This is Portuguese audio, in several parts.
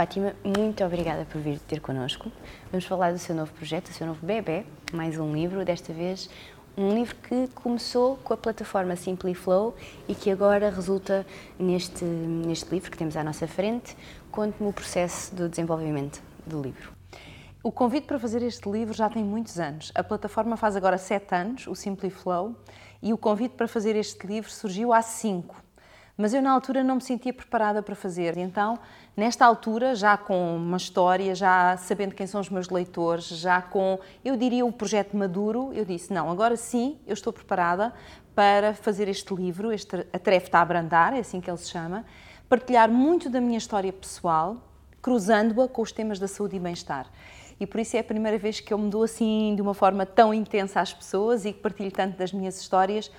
Fátima, muito obrigada por vir ter connosco. Vamos falar do seu novo projeto, do seu novo bebê, mais um livro, desta vez um livro que começou com a plataforma Simply Flow e que agora resulta neste, neste livro que temos à nossa frente. Conte-me o processo do desenvolvimento do livro. O convite para fazer este livro já tem muitos anos. A plataforma faz agora sete anos, o Simply Flow, e o convite para fazer este livro surgiu há cinco. Mas eu, na altura, não me sentia preparada para fazer. Então, nesta altura, já com uma história, já sabendo quem são os meus leitores, já com, eu diria, o projeto maduro, eu disse: não, agora sim, eu estou preparada para fazer este livro, este, A Tarefa está a abrandar, é assim que ele se chama, partilhar muito da minha história pessoal, cruzando-a com os temas da saúde e bem-estar. E por isso é a primeira vez que eu me dou assim de uma forma tão intensa às pessoas e que partilho tanto das minhas histórias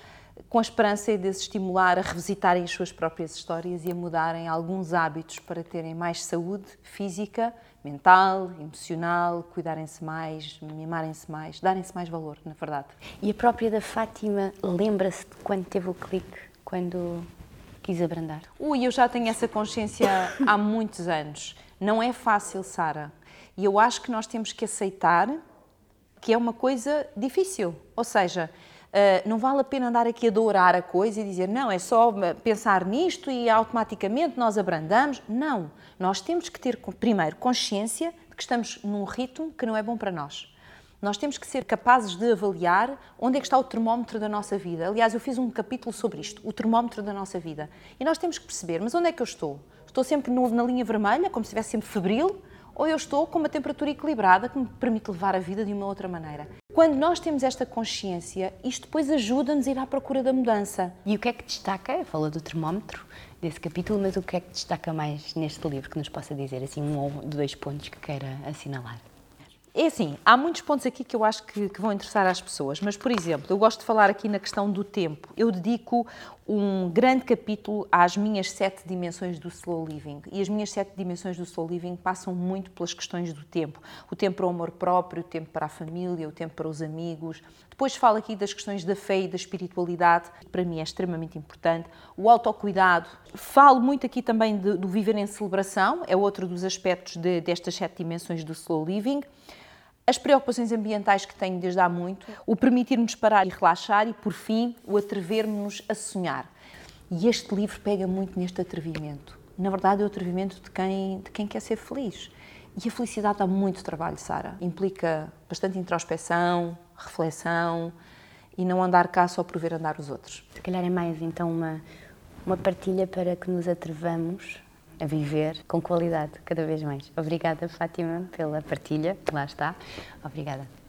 com a esperança de as estimular a revisitarem as suas próprias histórias e a mudarem alguns hábitos para terem mais saúde física, mental, emocional, cuidarem-se mais, mimarem-se mais, darem-se mais valor, na verdade. E a própria da Fátima lembra-se de quando teve o clique, quando quis abrandar? Ui, eu já tenho essa consciência há muitos anos. Não é fácil, Sara. E eu acho que nós temos que aceitar que é uma coisa difícil. Ou seja, Uh, não vale a pena andar aqui a dourar a coisa e dizer não, é só pensar nisto e automaticamente nós abrandamos. Não. Nós temos que ter, primeiro, consciência de que estamos num ritmo que não é bom para nós. Nós temos que ser capazes de avaliar onde é que está o termómetro da nossa vida. Aliás, eu fiz um capítulo sobre isto, o termómetro da nossa vida. E nós temos que perceber, mas onde é que eu estou? Estou sempre na linha vermelha, como se estivesse sempre febril, ou eu estou com uma temperatura equilibrada que me permite levar a vida de uma outra maneira. Quando nós temos esta consciência, isto depois ajuda-nos a ir à procura da mudança. E o que é que destaca? Falou do termómetro desse capítulo, mas o que é que destaca mais neste livro que nos possa dizer, assim, um ou dois pontos que queira assinalar? É assim, há muitos pontos aqui que eu acho que, que, vão interessar às pessoas, mas, por exemplo, eu gosto de falar aqui na questão do tempo. Eu dedico um grande capítulo às minhas sete dimensões do slow living. E as minhas sete dimensões do slow living passam muito pelas questões do tempo. O tempo para o amor próprio, o tempo para a família, o tempo para os amigos. Depois falo aqui das questões da fé e da espiritualidade, que para mim é extremamente importante. O autocuidado. Falo muito aqui também do viver em celebração, é outro dos aspectos de, destas sete dimensões do slow living as preocupações ambientais que tenho desde há muito, o permitir-nos parar e relaxar e, por fim, o atrever-nos a sonhar. E este livro pega muito neste atrevimento. Na verdade, é o atrevimento de quem, de quem quer ser feliz. E a felicidade dá muito trabalho, Sara. Implica bastante introspeção, reflexão e não andar cá só por ver andar os outros. Se calhar é mais então uma, uma partilha para que nos atrevamos a viver com qualidade cada vez mais. Obrigada, Fátima, pela partilha. Lá está. Obrigada.